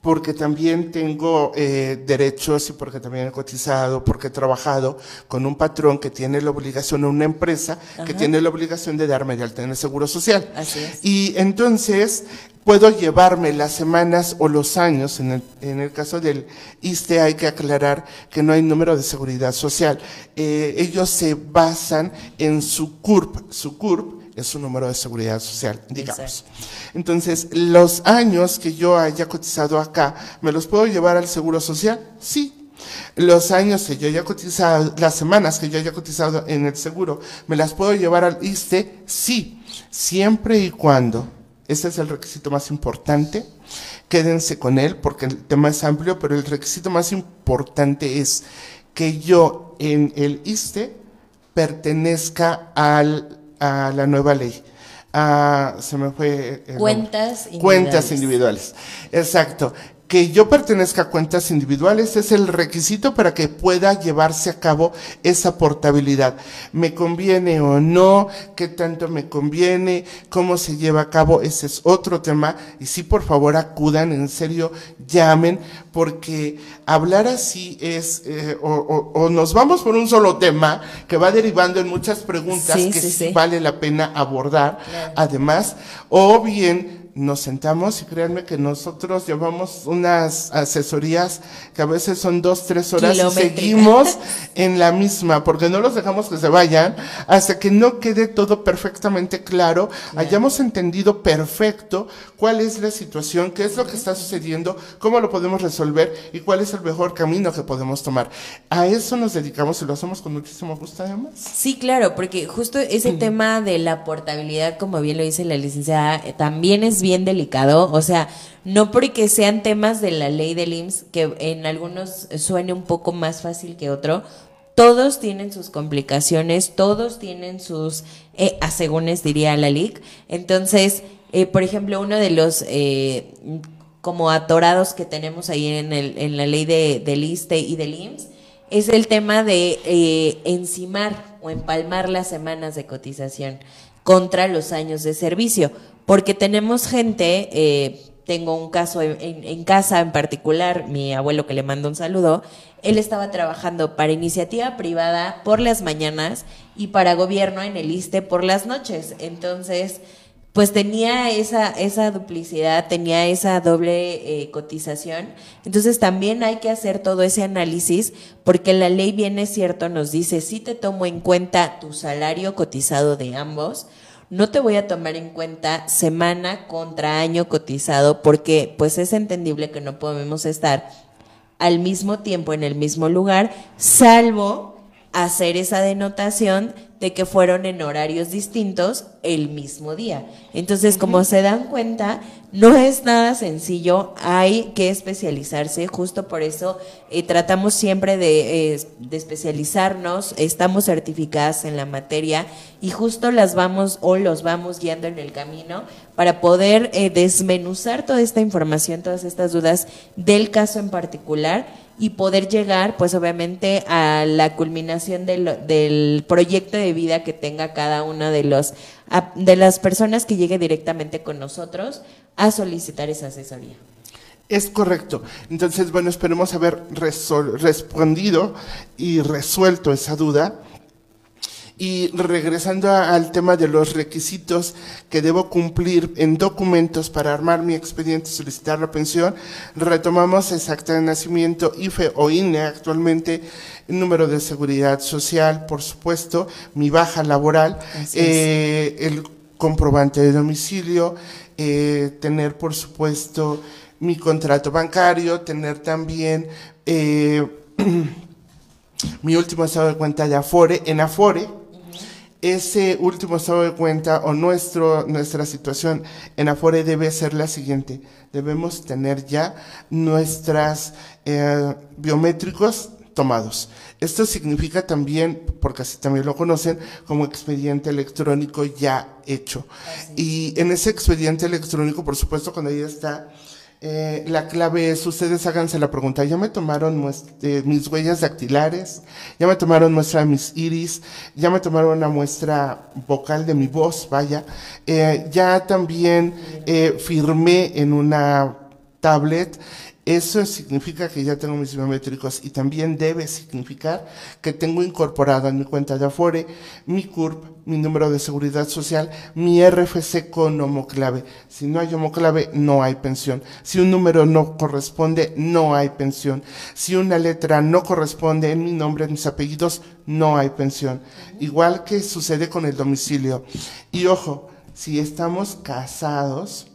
porque también tengo eh, derechos y porque también he cotizado, porque he trabajado con un patrón que tiene la obligación, una empresa que tiene la obligación de darme de alta en el seguro social. Así es. Y entonces puedo llevarme las semanas o los años, en el, en el caso del ISTE hay que aclarar que no hay número de seguridad social. Eh, ellos se basan en su CURP, su CURP es su número de seguridad social, digamos. Exacto. Entonces, los años que yo haya cotizado acá, ¿me los puedo llevar al seguro social? Sí. Los años que yo haya cotizado, las semanas que yo haya cotizado en el seguro, ¿me las puedo llevar al ISTE? Sí. Siempre y cuando, ese es el requisito más importante, quédense con él porque el tema es amplio, pero el requisito más importante es que yo en el ISTE pertenezca al, a la nueva ley. Ah, se me fue. Cuentas Cuentas individuales. individuales. Exacto. Que yo pertenezca a cuentas individuales es el requisito para que pueda llevarse a cabo esa portabilidad. ¿Me conviene o no? ¿Qué tanto me conviene? ¿Cómo se lleva a cabo? Ese es otro tema. Y sí, por favor, acudan, en serio, llamen, porque hablar así es, eh, o, o- o nos vamos por un solo tema que va derivando en muchas preguntas Sí, que sí, sí sí. vale la pena abordar, además, o bien nos sentamos y créanme que nosotros llevamos unas asesorías que a veces son dos, tres horas y seguimos en la misma, porque no los dejamos que se vayan hasta que no quede todo perfectamente claro, hayamos entendido perfecto cuál es la situación, qué es lo que está sucediendo, cómo lo podemos resolver y cuál es el mejor camino que podemos tomar. A eso nos dedicamos y lo hacemos con muchísimo gusto además. Sí, claro, porque justo ese tema de la portabilidad, como bien lo dice la licenciada, eh, también es bien delicado. O sea, no porque sean temas de la ley del IMSS, que en algunos suene un poco más fácil que otro, todos tienen sus complicaciones, todos tienen sus eh, asegúnes, diría la LIC. Entonces, eh, por ejemplo, uno de los eh, como atorados que tenemos ahí en, el, en la ley de, del ISTE y del IMSS es el tema de eh, encimar o empalmar las semanas de cotización contra los años de servicio, porque tenemos gente, eh, tengo un caso en, casa en particular, mi abuelo que le mando un saludo, él estaba trabajando para iniciativa privada por las mañanas y para gobierno en el ISTE por las noches, entonces pues tenía esa, esa duplicidad, tenía esa doble eh, cotización. Entonces también hay que hacer todo ese análisis porque la ley viene cierto, nos dice, si te tomo en cuenta tu salario cotizado de ambos, no te voy a tomar en cuenta semana contra año cotizado porque pues es entendible que no podemos estar al mismo tiempo en el mismo lugar, salvo hacer esa denotación de que fueron en horarios distintos el mismo día. Entonces, como se dan cuenta, no es nada sencillo, hay que especializarse, justo por eso eh, tratamos siempre de, eh, de especializarnos, estamos certificadas en la materia y justo las vamos o los vamos guiando en el camino para poder eh, desmenuzar toda esta información, todas estas dudas del caso en particular y poder llegar, pues obviamente, a la culminación del, del proyecto de vida que tenga cada una de, los, de las personas que llegue directamente con nosotros a solicitar esa asesoría. Es correcto. Entonces, bueno, esperemos haber respondido y resuelto esa duda. Y regresando a- al tema de los requisitos que debo cumplir en documentos para armar mi expediente y solicitar la pensión, retomamos esa acta de nacimiento, IFE o INE actualmente, el número de seguridad social, por supuesto, mi baja laboral, eh, el comprobante de domicilio, eh, tener, por supuesto, mi contrato bancario, tener también eh, mi último estado de cuenta de Afore. En Afore, ese último estado de cuenta o nuestro, nuestra situación en Afore debe ser la siguiente. Debemos tener ya nuestras eh, biométricos tomados. Esto significa también, porque así también lo conocen, como expediente electrónico ya hecho. Y en ese expediente electrónico, por supuesto, cuando ya está eh, la clave es, ustedes háganse la pregunta, ¿ya me tomaron eh, mis huellas dactilares? ¿Ya me tomaron muestra de mis iris? ¿Ya me tomaron una muestra vocal de mi voz? Vaya. Eh, ya también eh, firmé en una tablet. Eso significa que ya tengo mis biométricos y también debe significar que tengo incorporado en mi cuenta de Afore mi CURP, mi número de seguridad social, mi RFC con homoclave. Si no hay homoclave, no hay pensión. Si un número no corresponde, no hay pensión. Si una letra no corresponde en mi nombre, en mis apellidos, no hay pensión. Igual que sucede con el domicilio. Y ojo, si estamos casados,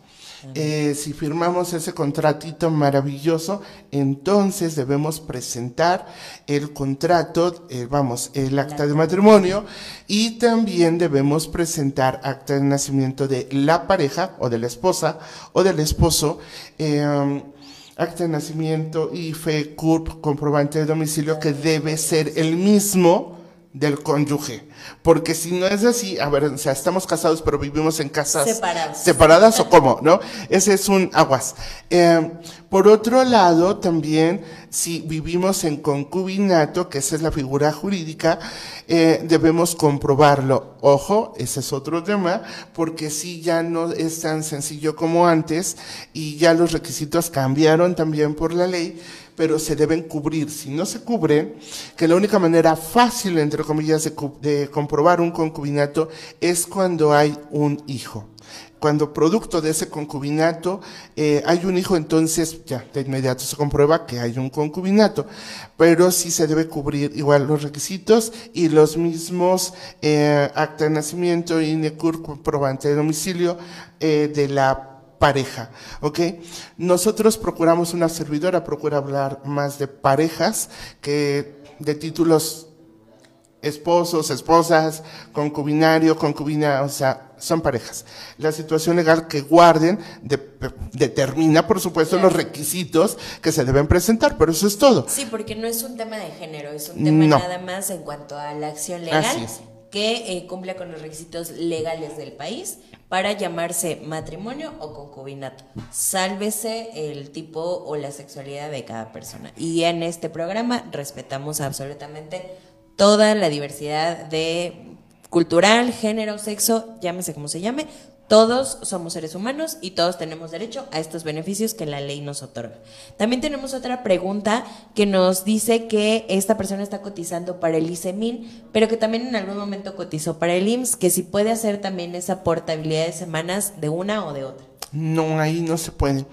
eh, si firmamos ese contratito maravilloso, entonces debemos presentar el contrato, eh, vamos, el acta de matrimonio y también debemos presentar acta de nacimiento de la pareja o de la esposa o del esposo. eh, acta de nacimiento, IFE, CURP, comprobante de domicilio que debe ser el mismo del cónyuge. Porque si no es así, a ver, o sea, estamos casados pero vivimos en casas Separadas. separadas o cómo, ¿no? Ese es un aguas. Eh, por otro lado, también, si vivimos en concubinato, que esa es la figura jurídica, eh, debemos comprobarlo. Ojo, ese es otro tema, porque si ya no es tan sencillo como antes y ya los requisitos cambiaron también por la ley, pero se deben cubrir. Si no se cubren, que la única manera fácil, entre comillas, de, comprobar un concubinato es cuando hay un hijo. Cuando producto de ese concubinato eh, hay un hijo, entonces ya de inmediato se comprueba que hay un concubinato. Pero sí se debe cubrir igual los requisitos y los mismos eh, acta de nacimiento, INECUR, comprobante de domicilio eh, de la pareja, ¿ok? Nosotros procuramos, una servidora procura hablar más de parejas que de títulos esposos, esposas, concubinario, concubina, o sea, son parejas. La situación legal que guarden de- determina, por supuesto, los requisitos que se deben presentar, pero eso es todo. Sí, porque no es un tema de género, es un tema No. nada más en cuanto a la acción legal Así es. que eh, cumpla con los requisitos legales del país para llamarse matrimonio o concubinato. Sálvese el tipo o la sexualidad de cada persona. Y en este programa respetamos absolutamente toda la diversidad de cultural, género, sexo, llámese como se llame. Todos somos seres humanos y todos tenemos derecho a estos beneficios que la ley nos otorga. También tenemos otra pregunta que nos dice que esta persona está cotizando para el ICEMIN, pero que también en algún momento cotizó para el IMSS, que si puede hacer también esa portabilidad de semanas de una o de otra. No, ahí no se puede.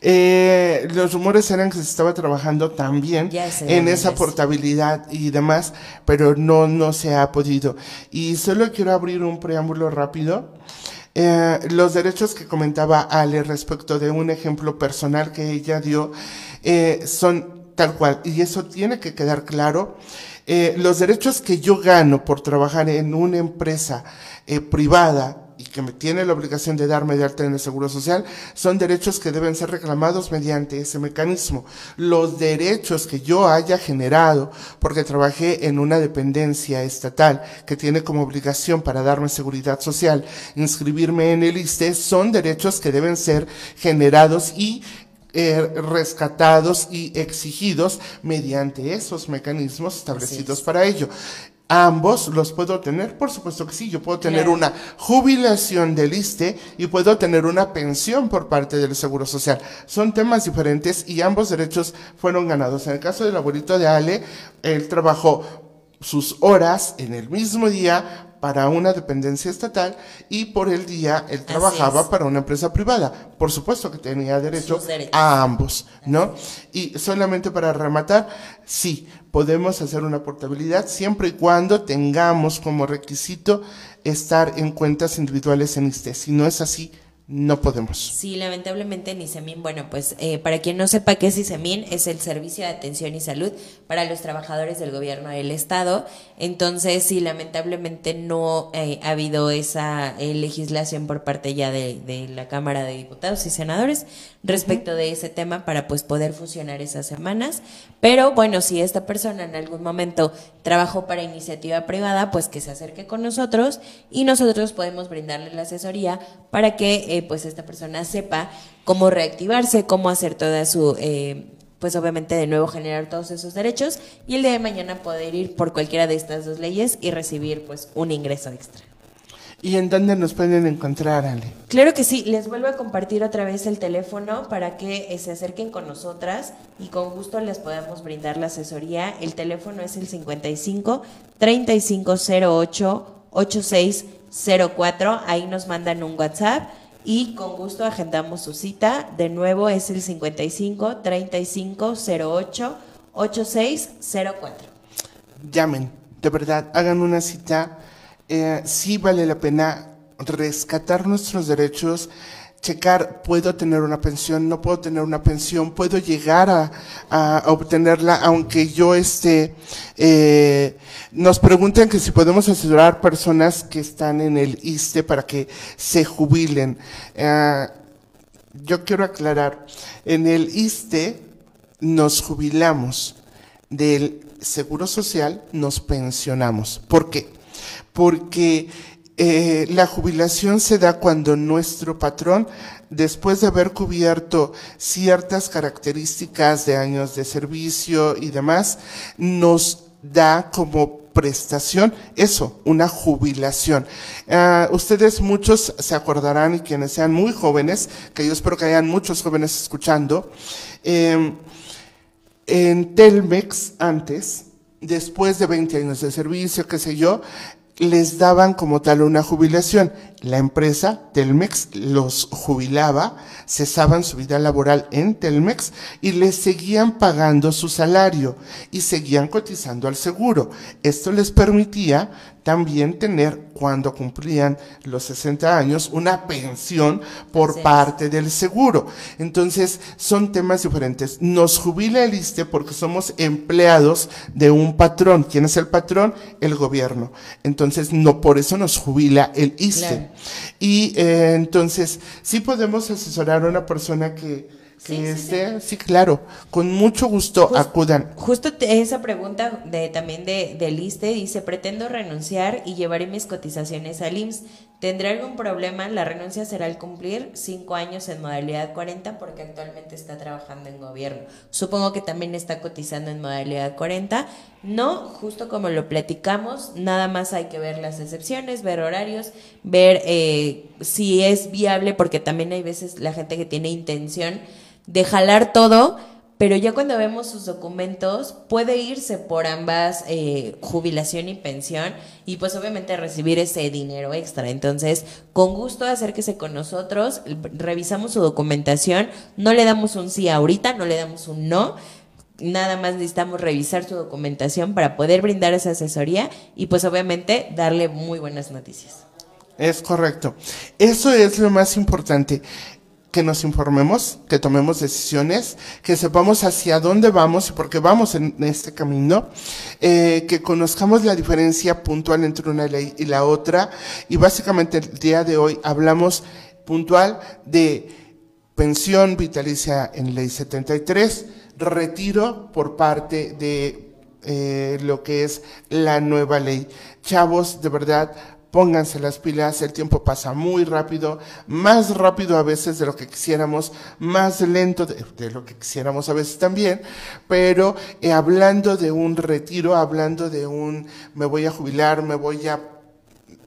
Eh, los rumores eran que se estaba trabajando también en esa es. portabilidad y demás, pero no, no se ha podido. Y solo quiero abrir un preámbulo rápido. Eh, los derechos que comentaba Ale respecto de un ejemplo personal que ella dio eh, son tal cual, y eso tiene que quedar claro. Eh, los derechos que yo gano por trabajar en una empresa privada que me tiene la obligación de darme de alta en el Seguro Social, son derechos que deben ser reclamados mediante ese mecanismo. Los derechos que yo haya generado porque trabajé en una dependencia estatal que tiene como obligación para darme seguridad social inscribirme en el ISTE son derechos que deben ser generados y eh, rescatados y exigidos mediante esos mecanismos establecidos para ello. Ambos los puedo tener, por supuesto que sí. Yo puedo tener Claro. una jubilación del ISTE y puedo tener una pensión por parte del Seguro Social. Son temas diferentes y ambos derechos fueron ganados. En el caso del abuelito de Ale, él trabajó sus horas en el mismo día para una dependencia estatal y por el día él trabajaba para una empresa privada. Por supuesto que tenía derecho a ambos, ¿no? Y solamente para rematar, sí, podemos hacer una portabilidad siempre y cuando tengamos como requisito estar en cuentas individuales en ISTE. Si no es así, no podemos. Sí, lamentablemente en ISEMIN, bueno, pues eh, para quien no sepa qué es ISEMIN, es el Servicio de Atención y Salud para los trabajadores del gobierno del Estado. Entonces, sí, lamentablemente no eh, ha habido esa eh, legislación por parte ya de, de la Cámara de Diputados y Senadores respecto de ese tema para pues poder fusionar esas semanas. Pero bueno, si esta persona en algún momento trabajó para iniciativa privada, pues que se acerque con nosotros y nosotros podemos brindarle la asesoría para que eh, pues esta persona sepa cómo reactivarse, cómo hacer toda su, eh, pues obviamente de nuevo generar todos esos derechos y el día de mañana poder ir por cualquiera de estas dos leyes y recibir pues un ingreso extra. ¿Y en dónde nos pueden encontrar, Ale? Claro que sí, les vuelvo a compartir otra vez el teléfono para que eh, se acerquen con nosotras y con gusto les podamos brindar la asesoría. El teléfono es el 55 3508 8604. Ahí nos mandan un WhatsApp y con gusto agendamos su cita. De nuevo es el 55 3508 8604. llamen, de verdad, hagan una cita. Eh, sí vale la pena rescatar nuestros derechos, checar, puedo tener una pensión, no puedo tener una pensión, puedo llegar a, a obtenerla, aunque yo esté, eh, nos preguntan que si podemos asesorar personas que están en el ISTE para que se jubilen. Eh, yo quiero aclarar, en el ISTE nos jubilamos, del Seguro Social nos pensionamos. ¿Por qué? Porque eh, la jubilación se da cuando nuestro patrón, después de haber cubierto ciertas características de años de servicio y demás, nos da como prestación eso, una jubilación. Ah, ustedes muchos se acordarán y quienes sean muy jóvenes, que yo espero que hayan muchos jóvenes escuchando, em, en Telmex antes, después de 20 años de servicio, qué sé yo, les daban como tal una jubilación. La empresa Telmex los jubilaba, cesaban su vida laboral en Telmex y les seguían pagando su salario y seguían cotizando al seguro. Esto les permitía también tener, cuando cumplían los 60 años, una pensión por parte del seguro. Entonces, son temas diferentes. Nos jubila el ISTE porque somos empleados de un patrón. ¿Quién es el patrón? El gobierno. Entonces, no por eso nos jubila el ISTE. Claro. Y eh, entonces, sí podemos asesorar a una persona que, que Sí, sí, esté, sí. claro, con mucho gusto acudan. Justo esa pregunta de también de, del ISSSTE dice, pretendo renunciar y llevaré mis cotizaciones al IMSS. ¿Tendré algún problema? La renuncia será al cumplir cinco años en modalidad 40 porque actualmente está trabajando en gobierno. Supongo que también está cotizando en modalidad 40. No, justo como lo platicamos, nada más hay que ver las excepciones, ver horarios, ver eh, si es viable porque también hay veces la gente que tiene intención de jalar todo, pero ya cuando vemos sus documentos puede irse por ambas eh, jubilación y pensión y pues obviamente recibir ese dinero extra. Entonces, con gusto acérquese con nosotros, revisamos su documentación, no le damos un sí ahorita, no le damos un no. Nada más necesitamos revisar su documentación para poder brindar esa asesoría y pues obviamente darle muy buenas noticias. Es correcto. Eso es lo más importante. Que nos informemos, que tomemos decisiones, que sepamos hacia dónde vamos y por qué vamos en este camino, eh, que conozcamos la diferencia puntual entre una ley y la otra. Y básicamente el día de hoy hablamos puntual de pensión vitalicia en ley 73, retiro por parte de eh, lo que es la nueva ley. Chavos, de verdad, pónganse las pilas, el tiempo pasa muy rápido, más rápido a veces de lo que quisiéramos, más lento de, lo que quisiéramos a veces también, pero eh, hablando de un retiro, hablando de un me voy a jubilar, me voy a,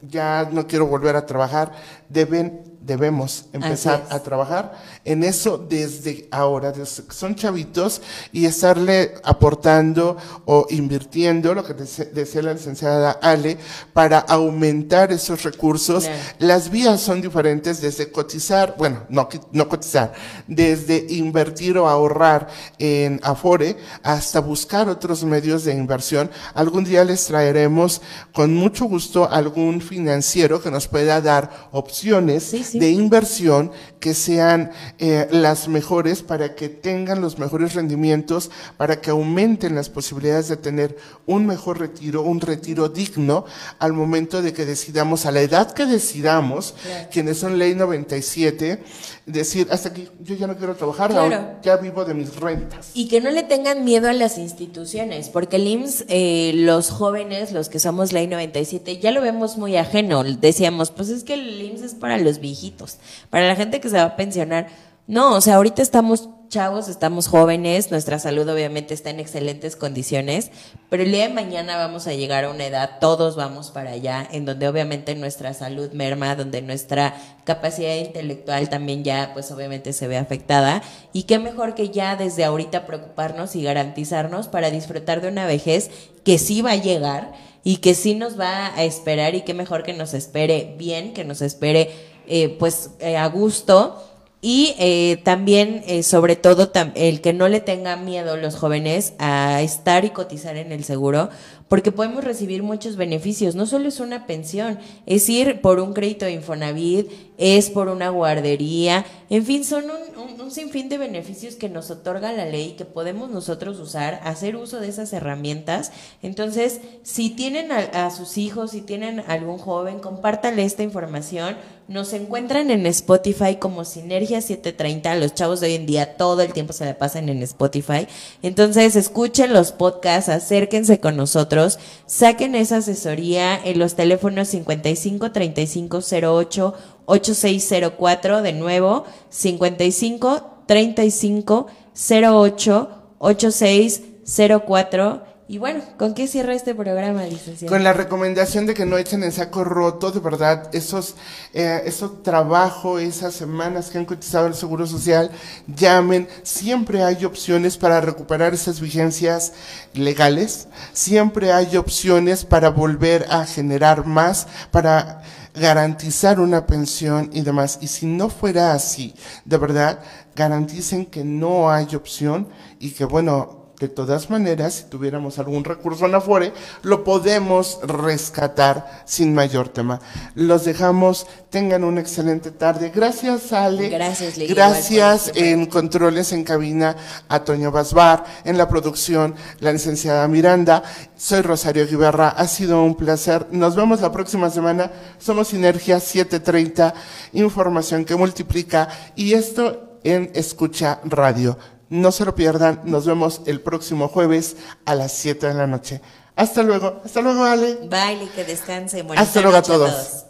ya no quiero volver a trabajar, deben debemos empezar a trabajar en eso desde ahora, desde que son chavitos y estarle aportando o invirtiendo, lo que decía la licenciada Ale, para aumentar esos recursos. Las vías son diferentes desde cotizar, bueno, no, no cotizar, desde invertir o ahorrar en Afore hasta buscar otros medios de inversión. Algún día les traeremos con mucho gusto algún financiero que nos pueda dar opciones de inversión que sean eh, las mejores para que tengan los mejores rendimientos, para que aumenten las posibilidades de tener un mejor retiro, un retiro digno al momento de que decidamos, a la edad que decidamos, quienes son ley 97, decir, hasta aquí, yo ya no quiero trabajar, ya vivo de mis rentas. Y que no le tengan miedo a las instituciones, porque el IMSS, eh, los jóvenes, los que somos ley 97, ya lo vemos muy ajeno. Decíamos, pues es que el IMSS es para los viejitos, para la gente que se va a pensionar. No, o sea, ahorita estamos chavos, estamos jóvenes, nuestra salud obviamente está en excelentes condiciones, pero el día de mañana vamos a llegar a una edad, todos vamos para allá, en donde obviamente nuestra salud merma, donde nuestra capacidad intelectual también ya pues obviamente se ve afectada. Y qué mejor que ya desde ahorita preocuparnos y garantizarnos para disfrutar de una vejez que sí va a llegar y que sí nos va a esperar y qué mejor que nos espere bien, que nos espere eh, pues eh, a gusto y eh, también, eh, sobre todo, el que no le tenga miedo los jóvenes a estar y cotizar en el seguro, porque podemos recibir muchos beneficios. No solo es una pensión, es ir por un crédito de Infonavit, es por una guardería, en fin, son un, sinfín de beneficios que nos otorga la ley que podemos nosotros usar, hacer uso de esas herramientas. Entonces, si tienen a, a sus hijos, si tienen algún joven, compártanle esta información nos encuentran en Spotify como Sinergia 730. Los chavos de hoy en día todo el tiempo se la pasan en Spotify. Entonces, escuchen los podcasts, acérquense con nosotros, saquen esa asesoría en los teléfonos 55 35 08 8604. De nuevo, 55 35 08 8604 y bueno, ¿con qué cierra este programa, licenciado? Con la recomendación de que no echen el saco roto, de verdad, esos, eh, esos trabajos, esas semanas que han cotizado el Seguro Social, llamen, siempre hay opciones para recuperar esas vigencias legales, siempre hay opciones para volver a generar más, para garantizar una pensión y demás. Y si no fuera así, de verdad, garanticen que no hay opción y que, bueno, de todas maneras, si tuviéramos algún recurso en Afore, lo podemos rescatar sin mayor tema. Los dejamos, tengan una excelente tarde. Gracias, Ale. Gracias, Gracias en controles en cabina a Toño Basbar, en la producción la licenciada Miranda. Soy Rosario Guiberra, ha sido un placer. Nos vemos la próxima semana. Somos Sinergia 730, información que multiplica y esto en Escucha Radio. No se lo pierdan. Nos vemos el próximo jueves a las 7 de la noche. Hasta luego. Hasta luego, Ale. Bye, que descanse. Hasta luego a todos.